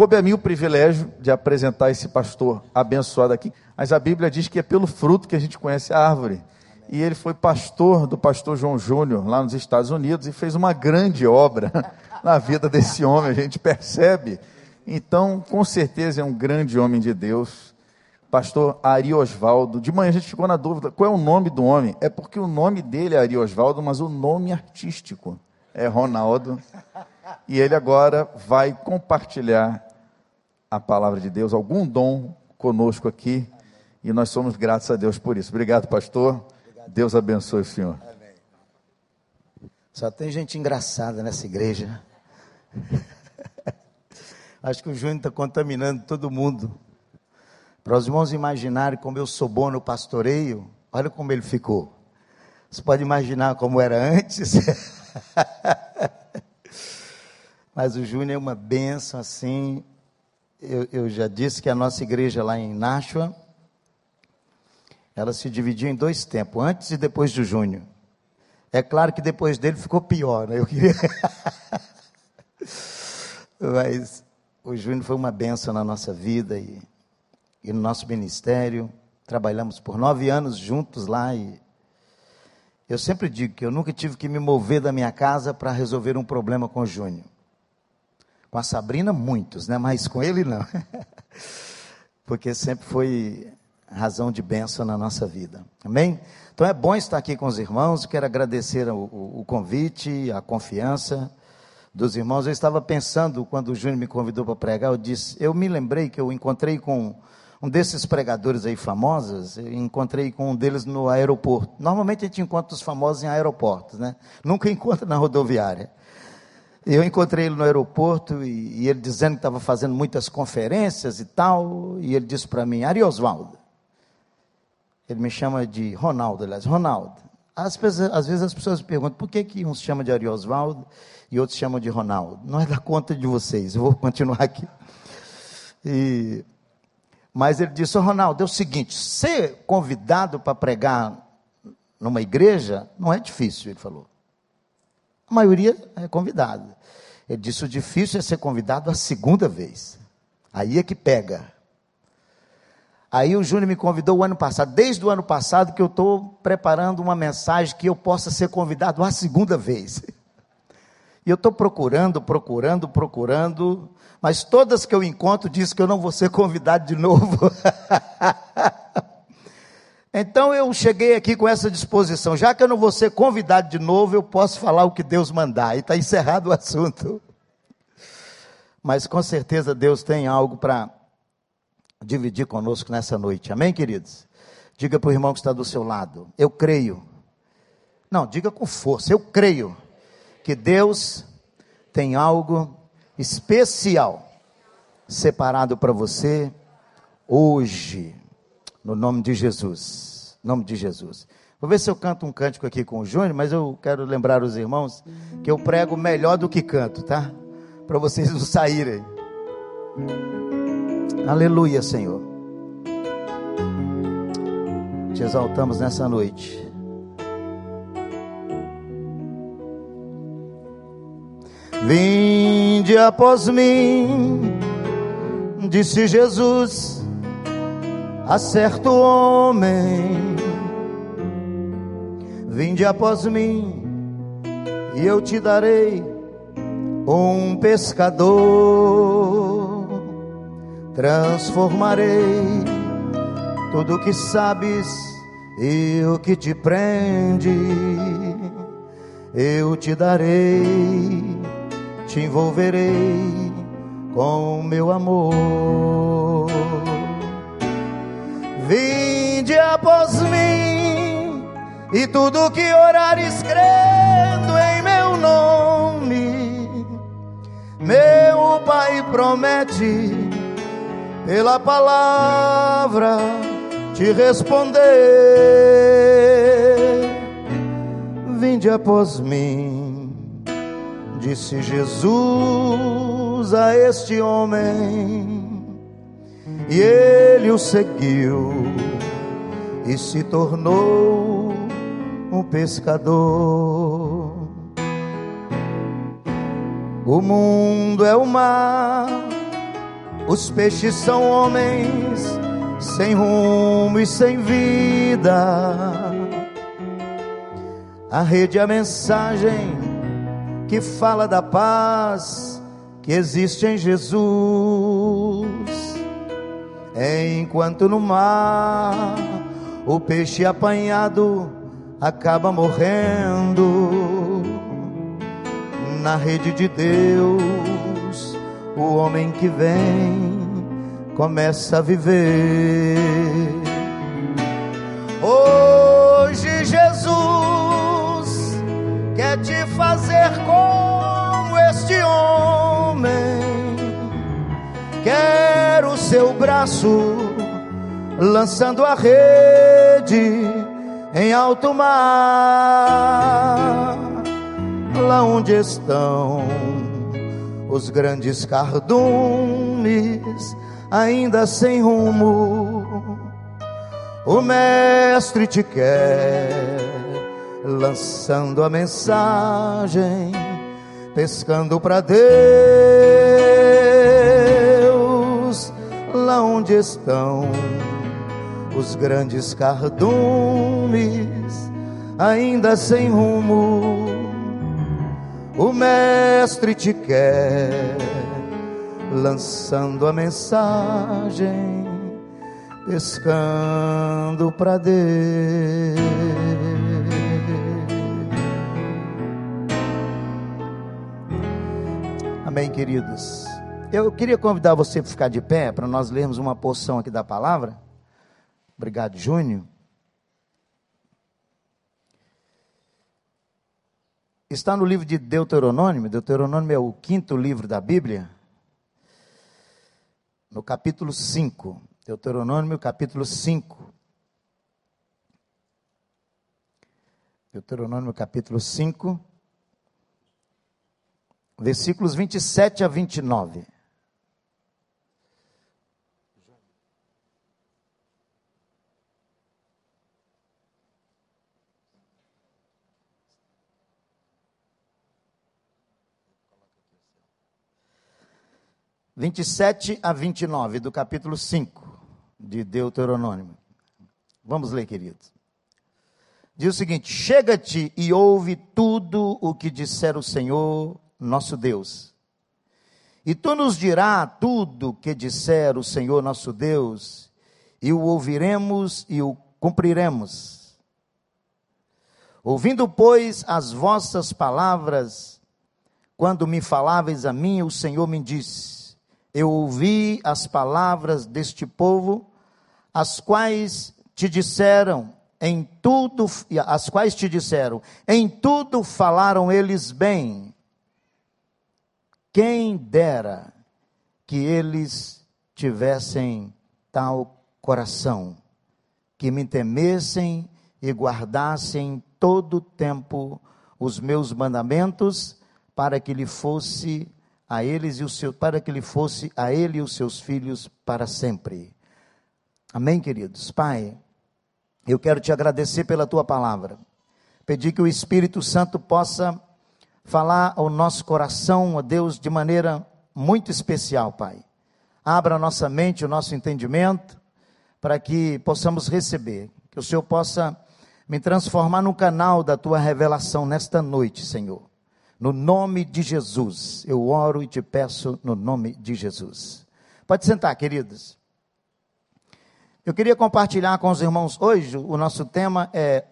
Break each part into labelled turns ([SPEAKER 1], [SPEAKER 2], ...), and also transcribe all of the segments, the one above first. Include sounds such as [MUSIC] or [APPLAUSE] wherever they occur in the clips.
[SPEAKER 1] coube a mim o privilégio de apresentar esse pastor abençoado aqui, mas a Bíblia diz que é pelo fruto que a gente conhece a árvore. E ele foi pastor do pastor João Júnior lá nos Estados Unidos e fez uma grande obra [LAUGHS] na vida desse homem, a gente percebe. Então, com certeza é um grande homem de Deus. Pastor Ari Osvaldo. De manhã a gente ficou na dúvida qual é o nome do homem. É porque o nome dele é Ari Osvaldo, mas o nome artístico é Ronaldo. E ele agora vai compartilhar a palavra de Deus, algum dom conosco aqui. E nós somos gratos a Deus por isso. Obrigado, pastor. Deus abençoe o senhor.
[SPEAKER 2] Só tem gente engraçada nessa igreja. [LAUGHS] Acho que o Júnior está contaminando todo mundo. Para os irmãos imaginarem como eu sou bom no pastoreio, olha como ele ficou. Você pode imaginar como era antes? [LAUGHS] Mas o Júnior é uma benção assim. Eu, eu, já disse que a nossa igreja lá em Nashua, ela se dividiu em dois tempos, antes e depois do Júnior. É claro que depois dele ficou pior, né? Eu queria. [LAUGHS] Mas o Júnior foi uma benção na nossa vida e, e no nosso ministério. Trabalhamos por nove anos juntos lá e eu sempre digo que eu nunca tive que me mover da minha casa para resolver um problema com o Júnior. Com a Sabrina, muitos, né? Mas com ele, não. [LAUGHS] Porque sempre foi razão de bênção na nossa vida. Amém? Então é bom estar aqui com os irmãos. Quero agradecer o, o, convite, a confiança dos irmãos. Eu estava pensando, quando o Júnior me convidou para pregar, eu disse, eu me lembrei que eu encontrei com um desses pregadores aí famosos, eu encontrei com um deles no aeroporto. Normalmente a gente encontra os famosos em aeroportos, né? Nunca [LAUGHS] encontra na rodoviária. Eu encontrei ele no aeroporto e, e ele dizendo que estava fazendo muitas conferências e tal, e ele disse para mim, Ari Osvaldo, ele me chama de Ronaldo, aliás, Ronaldo. Às vezes, às vezes as pessoas perguntam por que, que uns chamam de Ari Osvaldo e outros chamam de Ronaldo. Não é da conta de vocês, eu vou continuar aqui. E, mas ele disse, oh, Ronaldo, é o seguinte, ser convidado para pregar numa igreja não é difícil, ele falou. A maioria é convidado. Ele disse, o difícil é ser convidado a segunda vez. Aí é que pega. Aí o Júnior me convidou o ano passado, desde o ano passado que eu estou preparando uma mensagem que eu possa ser convidado a segunda vez. [LAUGHS] E eu estou procurando, procurando, procurando, mas todas que eu encontro diz que eu não vou ser convidado de novo. [LAUGHS] então eu cheguei aqui com essa disposição, já que eu não vou ser convidado de novo, eu posso falar o que Deus mandar. E está encerrado o assunto. Mas com certeza Deus tem algo para dividir conosco nessa noite. Amém, queridos? Diga para o irmão que está do seu lado. Eu creio. Não, diga com força. Eu creio que Deus tem algo especial separado para você hoje, no nome de Jesus. nome de Jesus. Vou ver se eu canto um cântico aqui com o Júnior, mas eu quero lembrar os irmãos que eu prego melhor do que canto, tá? Para vocês não saírem. Aleluia, Senhor. Te exaltamos nessa noite. Vinde após mim, disse Jesus a certo homem. Vinde após mim, e eu te darei um pescador. Transformarei tudo que sabes e o que te prende, eu te darei te envolverei com meu amor. Vinde após mim e tudo que orar escrevendo em meu nome, meu Pai promete pela palavra te responder. Vinde após mim disse Jesus a este homem, e ele o seguiu e se tornou um pescador. O mundo é o mar Os peixes são homens sem rumo e sem vida. A rede é a mensagem que fala da paz que existe em Jesus. Enquanto no mar o peixe apanhado acaba morrendo, na rede de Deus, o homem que vem começa a viver. Seu braço lançando a rede em alto mar, lá onde estão os grandes cardumes ainda sem rumo. O Mestre te quer, lançando a mensagem, pescando para Deus, onde estão os grandes cardumes, ainda sem rumo. O Mestre te quer lançando a mensagem, pescando para Deus. Amém, queridos. Eu queria convidar você para ficar de pé para nós lermos uma porção aqui da palavra. Obrigado, Júnior. Está no livro de Deuteronômio. Deuteronômio é o quinto livro da Bíblia no capítulo 5, Deuteronômio capítulo 5. Deuteronômio capítulo 5, versículos 27 a 29. Vinte e sete a vinte e nove do capítulo 5 de Deuteronômio. Vamos ler, queridos. Diz o seguinte: Chega-te e ouve tudo o que disser o Senhor, nosso Deus. E tu nos dirá tudo o que disser o Senhor, nosso Deus, e o ouviremos e o cumpriremos. Ouvindo, pois, as vossas palavras, quando me faláveis a mim, o Senhor me disse: eu ouvi as palavras deste povo, as quais te disseram em tudo, as quais te disseram, em tudo falaram eles bem. Quem dera que eles tivessem tal coração, que me temessem e guardassem todo o tempo os meus mandamentos, para que lhe fosse a eles e os seus, para que ele fosse a ele e os seus filhos para sempre. Amém, queridos. Pai, eu quero te agradecer pela tua palavra. Pedir que o Espírito Santo possa falar ao nosso coração, ó Deus, de maneira muito especial, Pai. Abra a nossa mente, o nosso entendimento, para que possamos receber, que o Senhor possa me transformar no canal da tua revelação nesta noite, Senhor. No nome de Jesus, eu oro e te peço no nome de Jesus. Pode sentar, queridos. Eu queria compartilhar com os irmãos hoje, o nosso tema é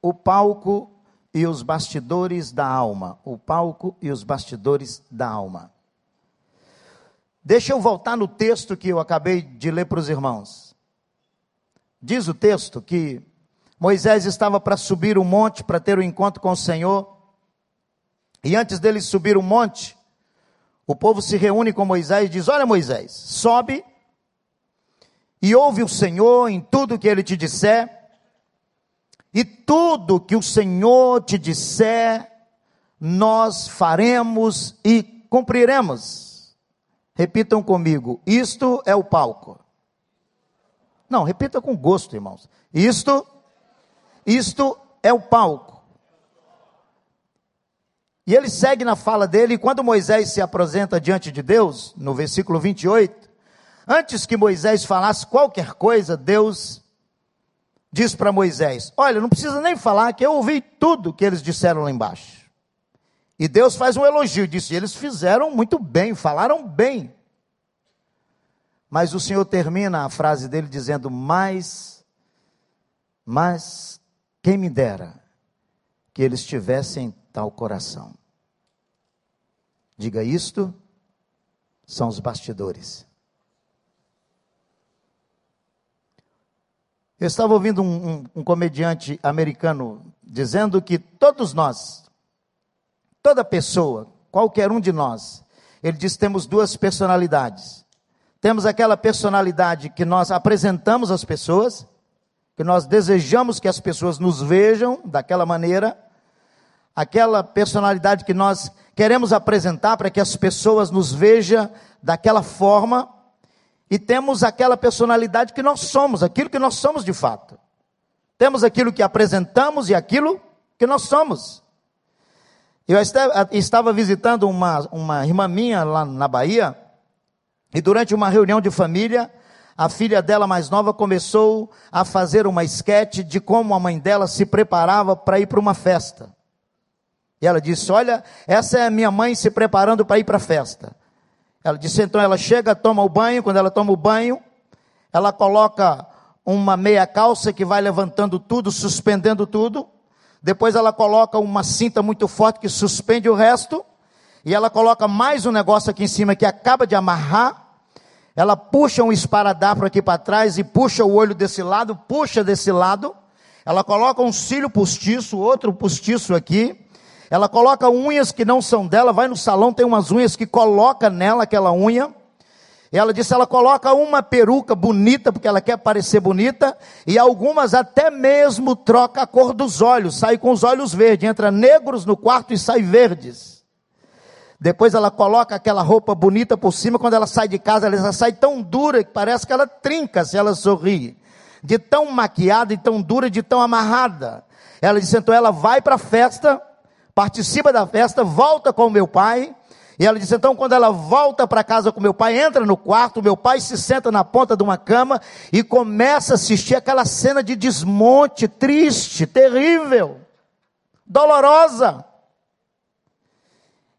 [SPEAKER 2] o palco e os bastidores da alma. O palco e os bastidores da alma. Deixa eu voltar no texto que eu acabei de ler para os irmãos. Diz o texto que Moisés estava para subir o monte para ter o um encontro com o Senhor. E antes deles subir o monte, o povo se reúne com Moisés e diz: Olha, Moisés, sobe e ouve o Senhor em tudo que ele te disser, e tudo que o Senhor te disser, nós faremos e cumpriremos. Repitam comigo: isto é o palco. Não, repita com gosto, irmãos. Isto, isto é o palco. E ele segue na fala dele, e quando Moisés se apresenta diante de Deus, no versículo 28, Antes que Moisés falasse qualquer coisa, Deus diz para Moisés: Olha, não precisa nem falar, que eu ouvi tudo que eles disseram lá embaixo. E Deus faz um elogio, disse: Eles fizeram muito bem, falaram bem. Mas o Senhor termina a frase dele dizendo: Mas, mas, quem me dera que eles tivessem tal coração. Diga isto, são os bastidores. Eu estava ouvindo um, um, um, comediante americano dizendo que todos nós, toda pessoa, qualquer um de nós, ele diz: temos duas personalidades. Temos aquela personalidade que nós apresentamos às pessoas, que nós desejamos que as pessoas nos vejam daquela maneira, aquela personalidade que nós queremos apresentar para que as pessoas nos vejam daquela forma e temos aquela personalidade que nós somos, aquilo que nós somos de fato. Temos aquilo que apresentamos e aquilo que nós somos. Eu estava visitando uma, uma irmã minha lá na Bahia, e durante uma reunião de família, a filha dela mais nova começou a fazer uma esquete de como a mãe dela se preparava para ir para uma festa. E ela disse: Olha, essa é a minha mãe se preparando para ir para a festa. Ela disse, então ela chega, toma o banho, quando ela toma o banho, ela coloca uma meia calça que vai levantando tudo, suspendendo tudo. Depois ela coloca uma cinta muito forte que suspende o resto. E ela coloca mais um negócio aqui em cima que acaba de amarrar. Ela puxa um esparadrapo aqui para trás e puxa o olho desse lado, puxa desse lado. Ela coloca um cílio postiço, outro postiço aqui. Ela coloca unhas que não são dela, vai no salão, tem umas unhas que coloca nela aquela unha. Ela disse, ela coloca uma peruca bonita, porque ela quer parecer bonita, e algumas até mesmo troca a cor dos olhos, sai com os olhos verdes, entra negros no quarto e sai verdes. Depois ela coloca aquela roupa bonita por cima, quando ela sai de casa, ela sai tão dura que parece que ela trinca se ela sorri. De tão maquiada, e tão dura, de tão amarrada. Ela disse, então ela vai para a festa, participa da festa, volta com meu pai. E ela disse: então, quando ela volta para casa com meu pai, entra no quarto, meu pai se senta na ponta de uma cama e começa a assistir aquela cena de desmonte triste, terrível, dolorosa.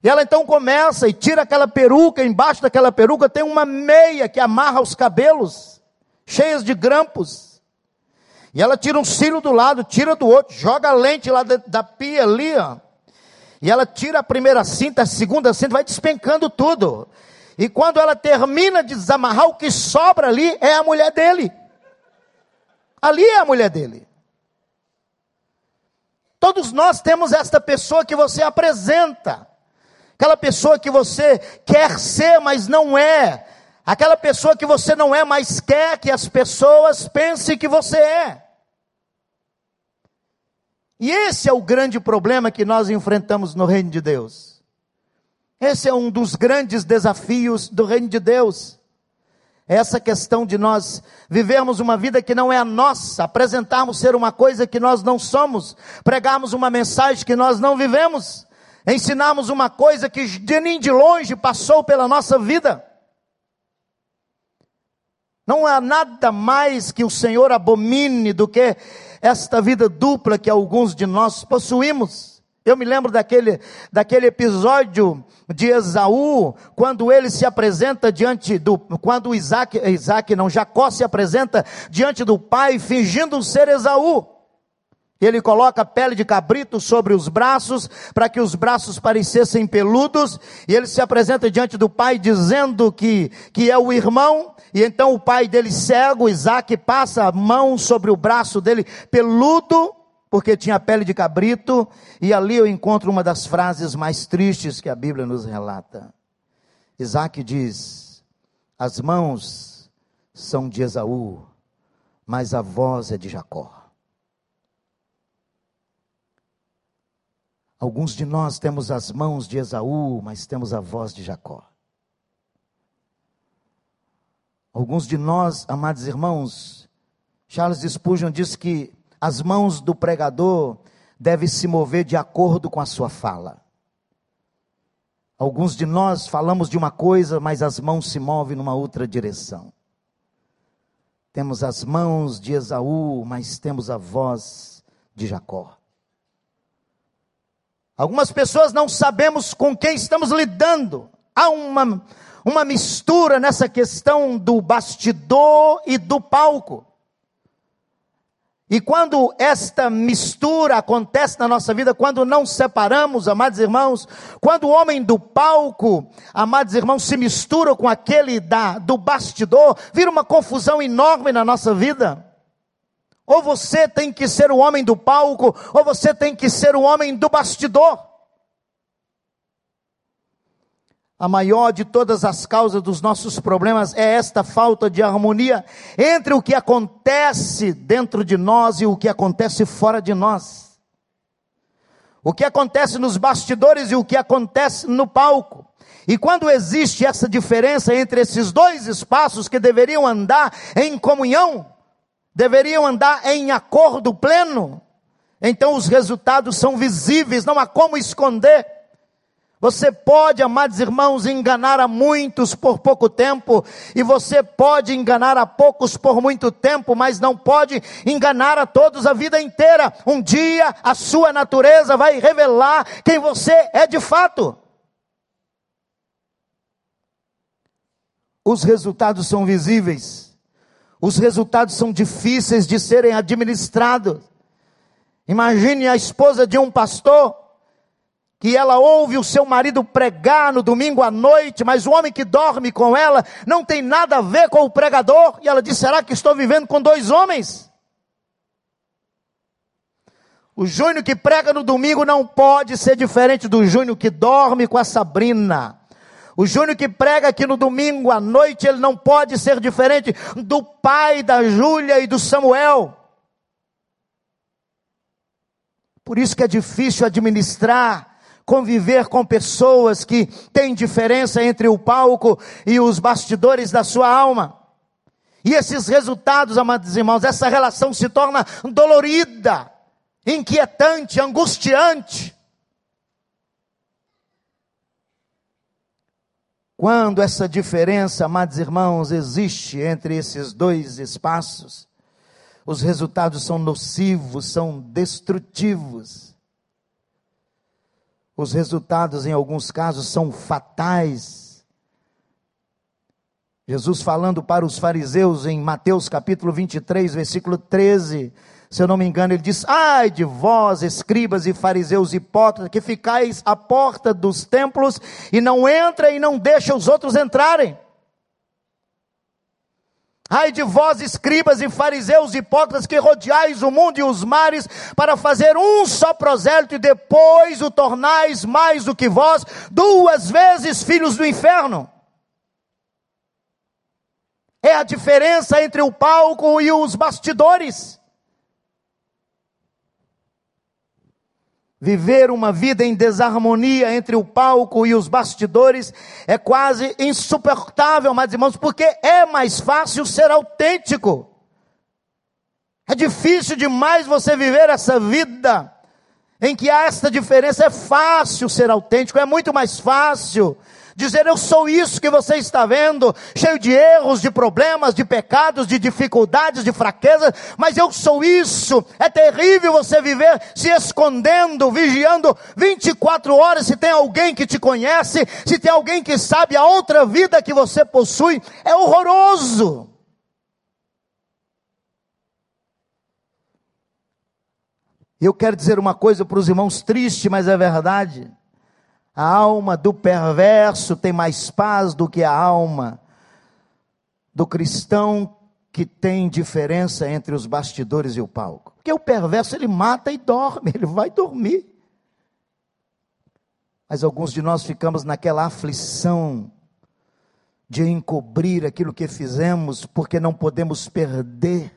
[SPEAKER 2] E ela então começa e tira aquela peruca, embaixo daquela peruca tem uma meia que amarra os cabelos, cheias de grampos. E ela tira um cílio do lado, tira do outro, joga a lente lá da pia ali, ó. E ela tira a primeira cinta, a segunda cinta, vai despencando tudo. E quando ela termina de desamarrar, o que sobra ali é a mulher dele. Ali é a mulher dele. Todos nós temos esta pessoa que você apresenta. Aquela pessoa que você quer ser, mas não é. Aquela pessoa que você não é, mas quer que as pessoas pensem que você é. E esse é o grande problema que nós enfrentamos no reino de Deus. Esse é um dos grandes desafios do reino de Deus. Essa questão de nós vivermos uma vida que não é a nossa, apresentarmos ser uma coisa que nós não somos, pregarmos uma mensagem que nós não vivemos, ensinarmos uma coisa que de nem de longe passou pela nossa vida. Não há nada mais que o Senhor abomine do que esta vida dupla que alguns de nós possuímos. Eu me lembro daquele, daquele episódio de Esaú, quando ele se apresenta diante do, quando Isaac, Isaac não, Jacó se apresenta diante do pai, fingindo ser Esaú. Ele coloca pele de cabrito sobre os braços, para que os braços parecessem peludos, e ele se apresenta diante do pai dizendo que, que é o irmão, e então o pai dele cego, Isaac, passa a mão sobre o braço dele peludo, porque tinha pele de cabrito, e ali eu encontro uma das frases mais tristes que a Bíblia nos relata. Isaac diz: As mãos são de Esaú, mas a voz é de Jacó. Alguns de nós temos as mãos de Esaú, mas temos a voz de Jacó. Alguns de nós, amados irmãos, Charles Spurgeon diz que as mãos do pregador devem se mover de acordo com a sua fala. Alguns de nós falamos de uma coisa, mas as mãos se movem numa outra direção. Temos as mãos de Esaú, mas temos a voz de Jacó. Algumas pessoas não sabemos com quem estamos lidando. Há uma, uma mistura nessa questão do bastidor e do palco. E quando esta mistura acontece na nossa vida, quando não separamos, amados irmãos, quando o homem do palco, amados irmãos, se mistura com aquele da, do bastidor, vira uma confusão enorme na nossa vida. Ou você tem que ser o homem do palco, ou você tem que ser o homem do bastidor. A maior de todas as causas dos nossos problemas é esta falta de harmonia entre o que acontece dentro de nós e o que acontece fora de nós. O que acontece nos bastidores e o que acontece no palco. E quando existe essa diferença entre esses dois espaços que deveriam andar em comunhão, deveriam andar em acordo pleno, então os resultados são visíveis, não há como esconder. Você pode, amados irmãos, enganar a muitos por pouco tempo, e você pode enganar a poucos por muito tempo, mas não pode enganar a todos a vida inteira. Um dia a sua natureza vai revelar quem você é de fato. Os resultados são visíveis, os resultados são difíceis de serem administrados. Imagine a esposa de um pastor que ela ouve o seu marido pregar no domingo à noite, mas o homem que dorme com ela não tem nada a ver com o pregador, e ela diz: será que estou vivendo com dois homens? O Júnior que prega no domingo não pode ser diferente do Júnior que dorme com a Sabrina. O Júnior que prega aqui no domingo à noite, ele não pode ser diferente do pai da Júlia e do Samuel. Por isso que é difícil administrar conviver com pessoas que têm diferença entre o palco e os bastidores da sua alma. E esses resultados, amados irmãos, essa relação se torna dolorida, inquietante, angustiante. Quando essa diferença, amados irmãos, existe entre esses dois espaços, os resultados são nocivos, são destrutivos. Os resultados, em alguns casos, são fatais. Jesus falando para os fariseus em Mateus capítulo 23, versículo 13, se eu não me engano, ele diz: Ai de vós, escribas e fariseus hipócritas, que ficais à porta dos templos e não entra e não deixa os outros entrarem. Ai de vós, escribas e fariseus hipócritas, que rodeais o mundo e os mares para fazer um só prosélito e depois o tornais mais do que vós, duas vezes filhos do inferno. É a diferença entre o palco e os bastidores. Viver uma vida em desarmonia entre o palco e os bastidores é quase insuportável, mas irmãos, porque é mais fácil ser autêntico. É difícil demais você viver essa vida em que há esta diferença. É fácil ser autêntico, é muito mais fácil dizer eu sou isso que você está vendo, cheio de erros, de problemas, de pecados, de dificuldades, de fraquezas, mas eu sou isso. É terrível você viver se escondendo, vigiando 24 horas se tem alguém que te conhece, se tem alguém que sabe a outra vida que você possui, é horroroso. Eu quero dizer uma coisa para os irmãos triste, mas é verdade. A alma do perverso tem mais paz do que a alma do cristão que tem diferença entre os bastidores e o palco. Porque o perverso ele mata e dorme, [LAUGHS] ele vai dormir. Mas alguns de nós ficamos naquela aflição de encobrir aquilo que fizemos, porque não podemos perder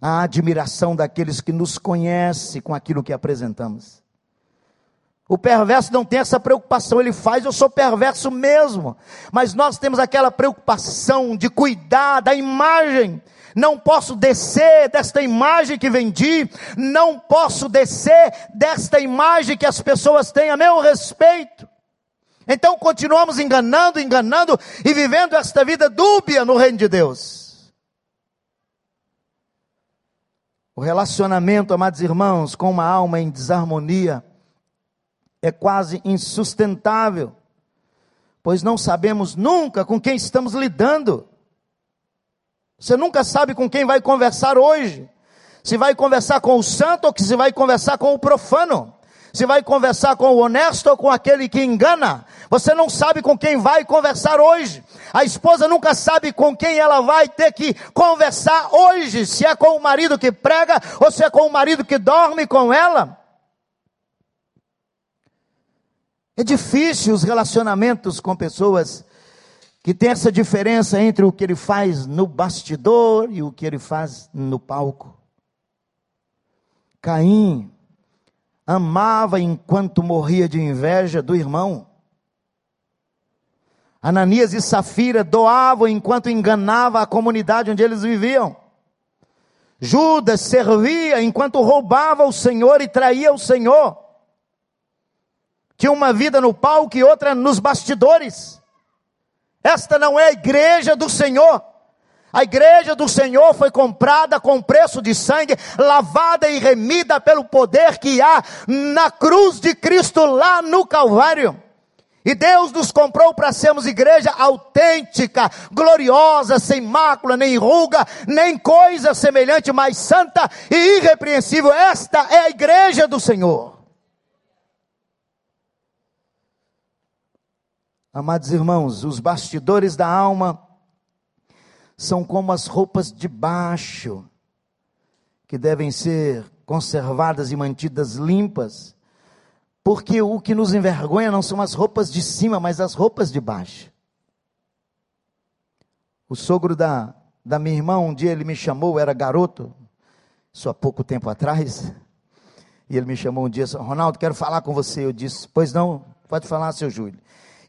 [SPEAKER 2] a admiração daqueles que nos conhecem com aquilo que apresentamos. O perverso não tem essa preocupação, ele faz, eu sou perverso mesmo. Mas nós temos aquela preocupação de cuidar da imagem. Não posso descer desta imagem que vendi, não posso descer desta imagem que as pessoas têm a meu respeito. Então continuamos enganando, enganando e vivendo esta vida dúbia no reino de Deus. O relacionamento, amados irmãos, com uma alma em desarmonia é quase insustentável, pois não sabemos nunca com quem estamos lidando. Você nunca sabe com quem vai conversar hoje. Se vai conversar com o santo ou se vai conversar com o profano se vai conversar com o honesto ou com aquele que engana. Você não sabe com quem vai conversar hoje. A esposa nunca sabe com quem ela vai ter que conversar hoje. Se é com o marido que prega ou se é com o marido que dorme com ela. É difícil os relacionamentos com pessoas que têm essa diferença entre o que ele faz no bastidor e o que ele faz no palco. Caim amava enquanto morria de inveja do irmão. Ananias e Safira doavam enquanto enganava a comunidade onde eles viviam. Judas servia enquanto roubava o Senhor e traía o Senhor. Tinha uma vida no palco e outra nos bastidores. Esta não é a igreja do Senhor. A igreja do Senhor foi comprada com preço de sangue, lavada e remida pelo poder que há na cruz de Cristo lá no Calvário. E Deus nos comprou para sermos igreja autêntica, gloriosa, sem mácula, nem ruga, nem coisa semelhante, mas santa e irrepreensível. Esta é a igreja do Senhor. Amados irmãos, os bastidores da alma são como as roupas de baixo, que devem ser conservadas e mantidas limpas, porque o que nos envergonha não são as roupas de cima, mas as roupas de baixo. O sogro da, da minha irmã, um dia ele me chamou, era garoto, só há pouco tempo atrás, e ele me chamou um dia, Ronaldo, quero falar com você. Eu disse, pois não, pode falar, seu Júlio.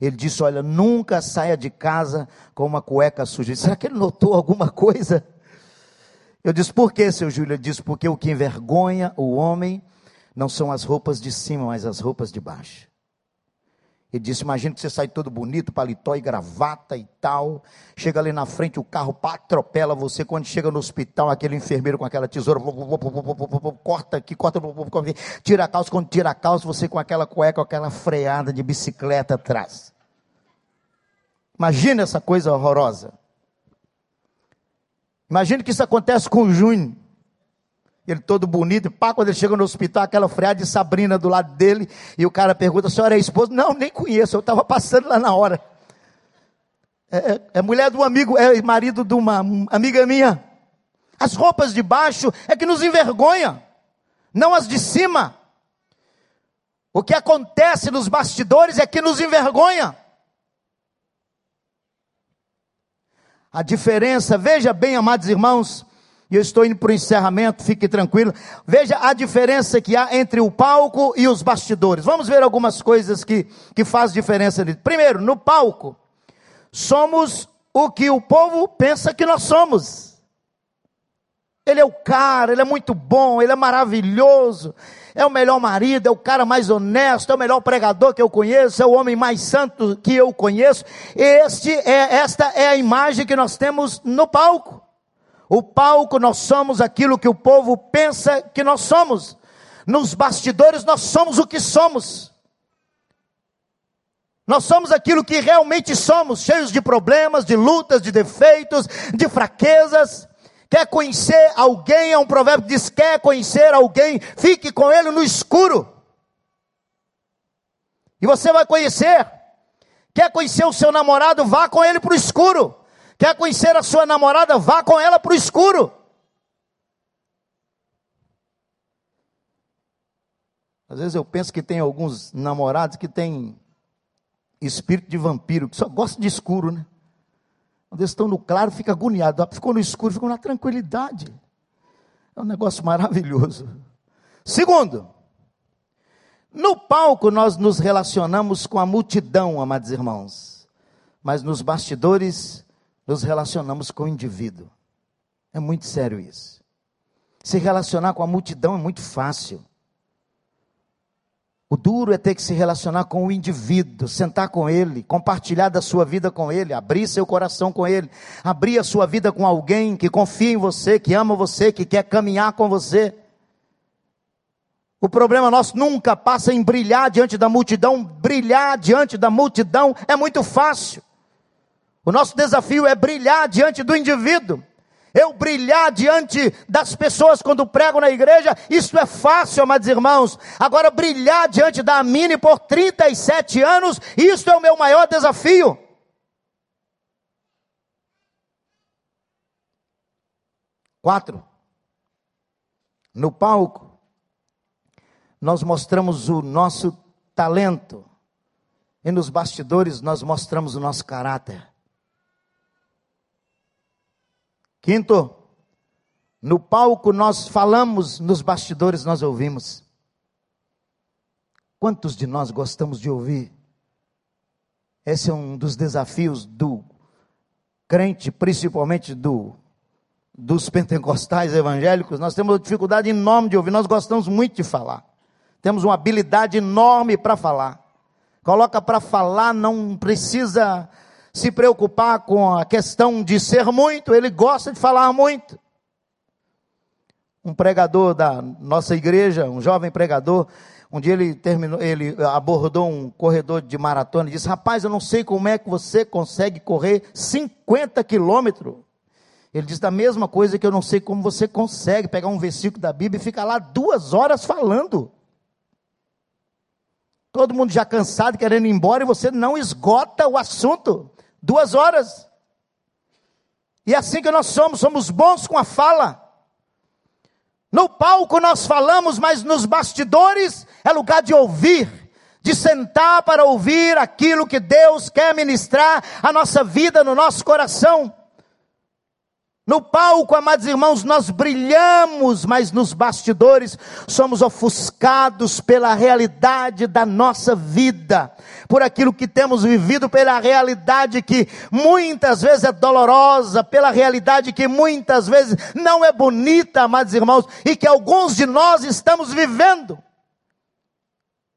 [SPEAKER 2] Ele disse: Olha, nunca saia de casa com uma cueca suja. Será que ele notou alguma coisa? Eu disse: Por que, seu Júlio? Ele disse: Porque o que envergonha o homem não são as roupas de cima, mas as roupas de baixo. Ele disse: Imagina que você sai todo bonito, paletó e gravata e tal. Chega ali na frente, o carro atropela você. Quando chega no hospital, aquele enfermeiro com aquela tesoura, corta aqui, corta, tira a calça. Quando tira a calça, você com aquela cueca, com aquela freada de bicicleta atrás. Imagina essa coisa horrorosa. Imagina que isso acontece com o Júnior. Ele todo bonito, pá, quando ele chega no hospital, aquela freada de Sabrina do lado dele, e o cara pergunta, a senhora é esposa? Não, nem conheço, eu estava passando lá na hora. É, é, é, mulher de um amigo, é marido de uma amiga minha. As roupas de baixo é que nos envergonha, não as de cima. O que acontece nos bastidores é que nos envergonha. A diferença, veja bem, amados irmãos, e eu estou indo para o encerramento, fique tranquilo. Veja a diferença que há entre o palco e os bastidores. Vamos ver algumas coisas que, que faz diferença. Primeiro, no palco, somos o que o povo pensa que nós somos. Ele é o cara, ele é muito bom, ele é maravilhoso, é o melhor marido, é o cara mais honesto, é o melhor pregador que eu conheço, é o homem mais santo que eu conheço. Este é, esta é a imagem que nós temos no palco. O palco nós somos aquilo que o povo pensa que nós somos. Nos bastidores nós somos o que somos. Nós somos aquilo que realmente somos, cheios de problemas, de lutas, de defeitos, de fraquezas. Quer conhecer alguém? É um provérbio que diz: quer conhecer alguém, fique com ele no escuro. E você vai conhecer. Quer conhecer o seu namorado? Vá com ele para o escuro. Quer conhecer a sua namorada? Vá com ela para o escuro. Às vezes eu penso que tem alguns namorados que têm espírito de vampiro, que só gostam de escuro, né? Quando eles estão no claro, fica agoniado. Ficou no escuro, ficou na tranquilidade. É um negócio maravilhoso. Segundo, no palco nós nos relacionamos com a multidão, amados irmãos. Mas nos bastidores nos relacionamos com o indivíduo. É muito sério isso. Se relacionar com a multidão é muito fácil. O duro é ter que se relacionar com o indivíduo, sentar com ele, compartilhar da sua vida com ele, abrir seu coração com ele, abrir a sua vida com alguém que confia em você, que ama você, que quer caminhar com você. O problema nosso nunca passa em brilhar diante da multidão. Brilhar diante da multidão é muito fácil. O nosso desafio é brilhar diante do indivíduo. Eu brilhar diante das pessoas quando prego na igreja, isso é fácil, amados irmãos. Agora, brilhar diante da Mini por 37 anos, isso é o meu maior desafio. Quatro. No palco, nós mostramos o nosso talento, e nos bastidores, nós mostramos o nosso caráter. Quinto, no palco nós falamos, nos bastidores nós ouvimos. Quantos de nós gostamos de ouvir? Esse é um dos desafios do crente, principalmente do dos pentecostais evangélicos. Nós temos uma dificuldade enorme de ouvir, nós gostamos muito de falar. Temos uma habilidade enorme para falar. Coloca para falar, não precisa se preocupar com a questão de ser muito, ele gosta de falar muito. Um pregador da nossa igreja, um jovem pregador, um dia ele terminou, ele abordou um corredor de maratona e disse: Rapaz, eu não sei como é que você consegue correr 50 quilômetros. Ele disse a mesma coisa que eu não sei como você consegue pegar um versículo da Bíblia e ficar lá duas horas falando. Todo mundo já cansado, querendo ir embora, e você não esgota o assunto. Duas horas. E é assim que nós somos, somos bons com a fala. No palco nós falamos, mas nos bastidores é lugar de ouvir, de sentar para ouvir aquilo que Deus quer ministrar a nossa vida, no nosso coração. No palco, amados irmãos, nós brilhamos, mas nos bastidores somos ofuscados pela realidade da nossa vida, por aquilo que temos vivido, pela realidade que muitas vezes é dolorosa, pela realidade que muitas vezes não é bonita, amados irmãos, e que alguns de nós estamos vivendo.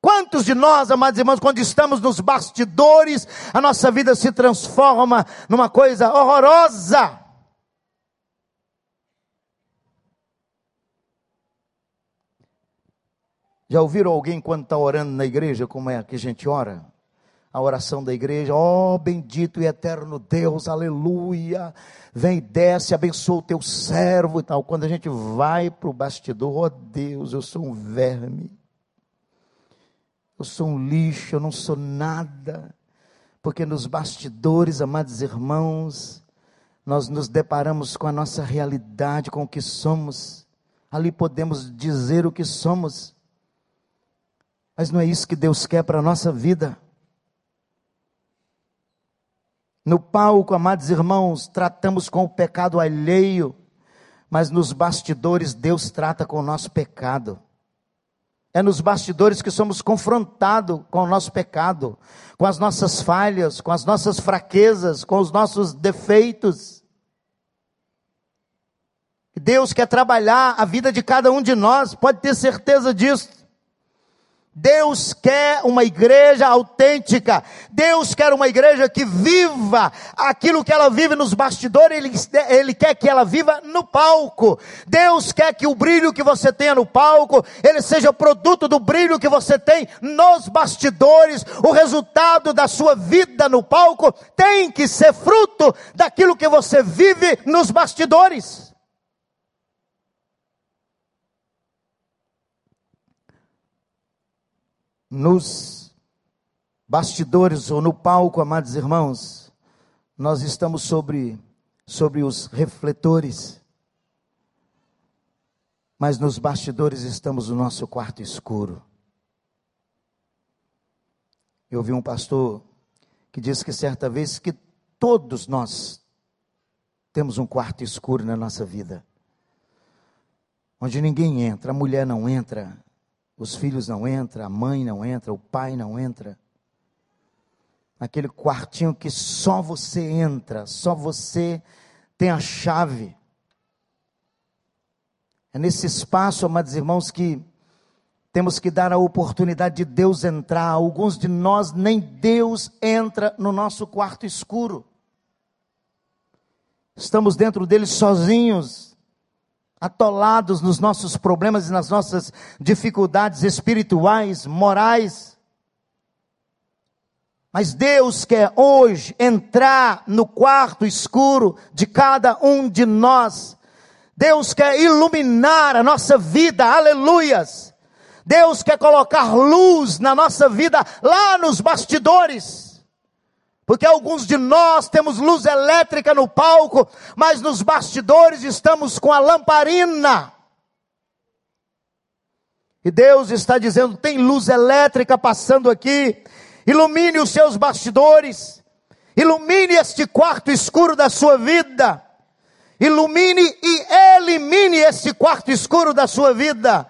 [SPEAKER 2] Quantos de nós, amados irmãos, quando estamos nos bastidores, a nossa vida se transforma numa coisa horrorosa? Já ouviram alguém quando está orando na igreja, como é que a gente ora? A oração da igreja, ó oh, bendito e eterno Deus, aleluia, vem desce, abençoa o teu servo e tal. Quando a gente vai para o bastidor, ó oh, Deus, eu sou um verme, eu sou um lixo, eu não sou nada, porque nos bastidores, amados irmãos, nós nos deparamos com a nossa realidade, com o que somos, ali podemos dizer o que somos, mas não é isso que Deus quer para a nossa vida. No palco, amados irmãos, tratamos com o pecado alheio, mas nos bastidores Deus trata com o nosso pecado. É nos bastidores que somos confrontados com o nosso pecado, com as nossas falhas, com as nossas fraquezas, com os nossos defeitos. Deus quer trabalhar a vida de cada um de nós, pode ter certeza disso. Deus quer uma igreja autêntica. Deus quer uma igreja que viva aquilo que ela vive nos bastidores, ele, ele, quer que ela viva no palco. Deus quer que o brilho que você tenha no palco, ele seja produto do brilho que você tem nos bastidores. O resultado da sua vida no palco tem que ser fruto daquilo que você vive nos bastidores. Nos bastidores ou no palco, amados irmãos, nós estamos sobre, sobre os refletores, mas nos bastidores estamos no nosso quarto escuro. Eu vi um pastor que disse que certa vez que todos nós temos um quarto escuro na nossa vida, onde ninguém entra, a mulher não entra, os filhos não entram, a mãe não entra, o pai não entra. Aquele quartinho que só você entra, só você tem a chave. É nesse espaço, amados irmãos, que temos que dar a oportunidade de Deus entrar. Alguns de nós, nem Deus entra no nosso quarto escuro. Estamos dentro dele sozinhos, atolados nos nossos problemas e nas nossas dificuldades espirituais, morais. Mas Deus quer hoje entrar no quarto escuro de cada um de nós. Deus quer iluminar a nossa vida, aleluias. Deus quer colocar luz na nossa vida lá nos bastidores. Porque alguns de nós temos luz elétrica no palco, mas nos bastidores estamos com a lamparina. E Deus está dizendo: tem luz elétrica passando aqui, ilumine os seus bastidores, ilumine este quarto escuro da sua vida, ilumine e elimine este quarto escuro da sua vida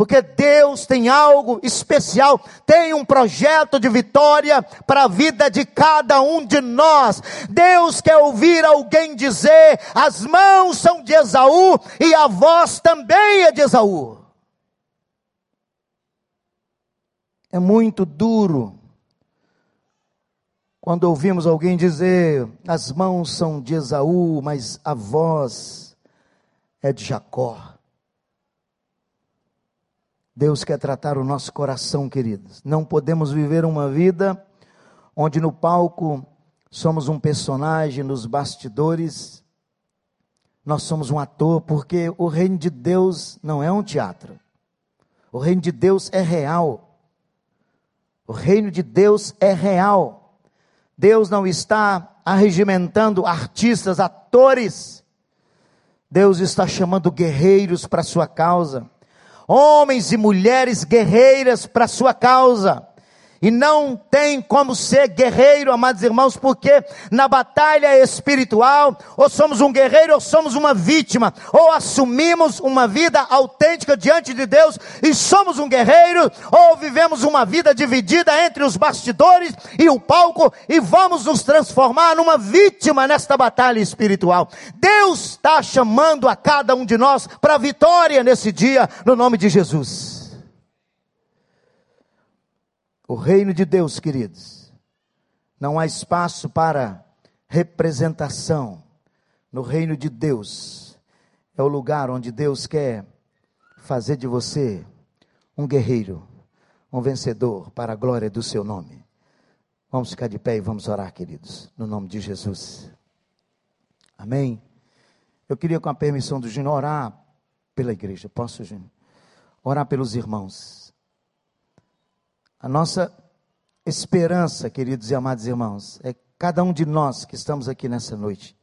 [SPEAKER 2] porque Deus tem algo especial, tem um projeto de vitória para a vida de cada um de nós. Deus quer ouvir alguém dizer: as mãos são de Esaú e a voz também é de Esaú. É muito duro quando ouvimos alguém dizer: as mãos são de Esaú, mas a voz é de Jacó. Deus quer tratar o nosso coração, queridos. Não podemos viver uma vida onde no palco somos um personagem, nos bastidores nós somos um ator, porque o reino de Deus não é um teatro. O reino de Deus é real. O reino de Deus é real. Deus não está arregimentando artistas, atores. Deus está chamando guerreiros para a sua causa homens e mulheres guerreiras para sua causa. E não tem como ser guerreiro, amados irmãos, porque na batalha espiritual, ou somos um guerreiro ou somos uma vítima, ou assumimos uma vida autêntica diante de Deus e somos um guerreiro, ou vivemos uma vida dividida entre os bastidores e o palco e vamos nos transformar numa vítima nesta batalha espiritual. Deus está chamando a cada um de nós para a vitória nesse dia, no nome de Jesus. O reino de Deus, queridos, não há espaço para representação. No reino de Deus, é o lugar onde Deus quer fazer de você um guerreiro, um vencedor para a glória do seu nome. Vamos ficar de pé e vamos orar, queridos, no nome de Jesus. Amém. Eu queria, com a permissão do Júnior, orar pela igreja. Posso, Júnior? Orar pelos irmãos. A nossa esperança, queridos e amados irmãos, é cada um de nós que estamos aqui nessa noite,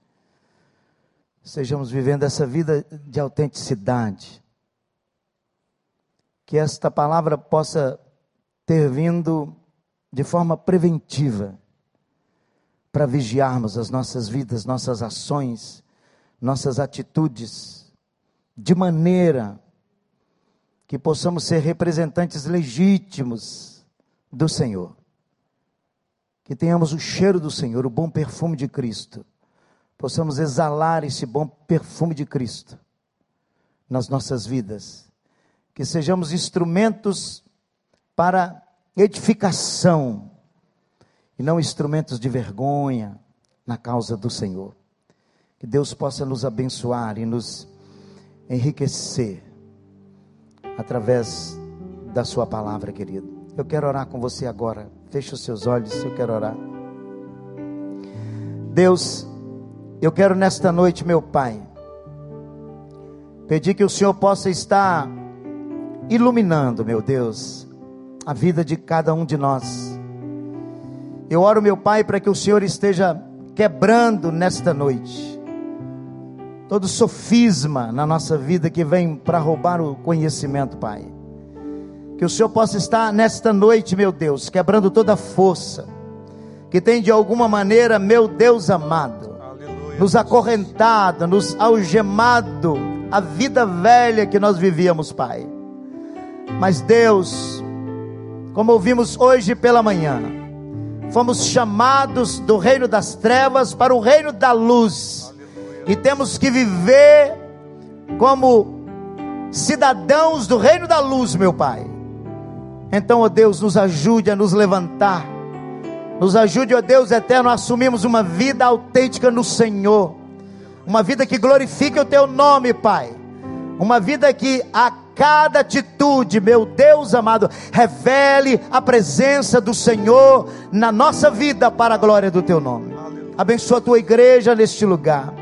[SPEAKER 2] estejamos vivendo essa vida de autenticidade. Que esta palavra possa ter vindo de forma preventiva para vigiarmos as nossas vidas, nossas ações, nossas atitudes, de maneira que possamos ser representantes legítimos do Senhor. Que tenhamos o cheiro do Senhor, o bom perfume de Cristo. Possamos exalar esse bom perfume de Cristo nas nossas vidas. Que sejamos instrumentos para edificação e não instrumentos de vergonha na causa do Senhor. Que Deus possa nos abençoar e nos enriquecer através da Sua palavra, querido. Eu quero orar com você agora. Feche os seus olhos, eu quero orar. Deus, eu quero nesta noite, meu Pai, pedir que o Senhor possa estar iluminando, meu Deus, a vida de cada um de nós. Eu oro, meu Pai, para que o Senhor esteja quebrando nesta noite todo sofisma na nossa vida que vem para roubar o conhecimento, Pai. Que o Senhor possa estar nesta noite, meu Deus, quebrando toda força que tem de alguma maneira, meu Deus amado, Aleluia. nos acorrentado, nos algemado a vida velha que nós vivíamos, Pai. Mas Deus, como ouvimos hoje pela manhã, fomos chamados do reino das trevas para o reino da luz. Aleluia. E temos que viver como cidadãos do reino da luz, meu Pai Então, ó Deus, nos ajude a nos levantar. Nos ajude, ó Deus eterno, a assumirmos uma vida autêntica no Senhor. Uma vida que glorifique o teu nome, Pai. Uma vida que a cada atitude, meu Deus amado, revele a presença do Senhor na nossa vida para a glória do teu nome. Abençoa a tua igreja neste lugar.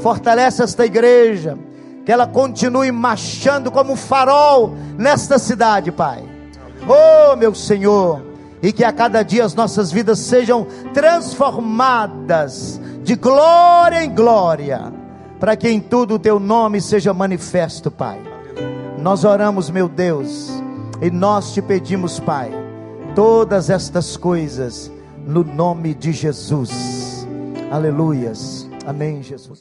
[SPEAKER 2] Fortalece esta igreja, que ela continue marchando como um farol nesta cidade, Pai. Oh, meu Senhor, e que a cada dia as nossas vidas sejam transformadas de glória em glória, para que em tudo o teu nome seja manifesto, Pai. Nós oramos, meu Deus, e nós te pedimos, Pai, todas estas coisas no nome de Jesus. Aleluias. Amém, Jesus.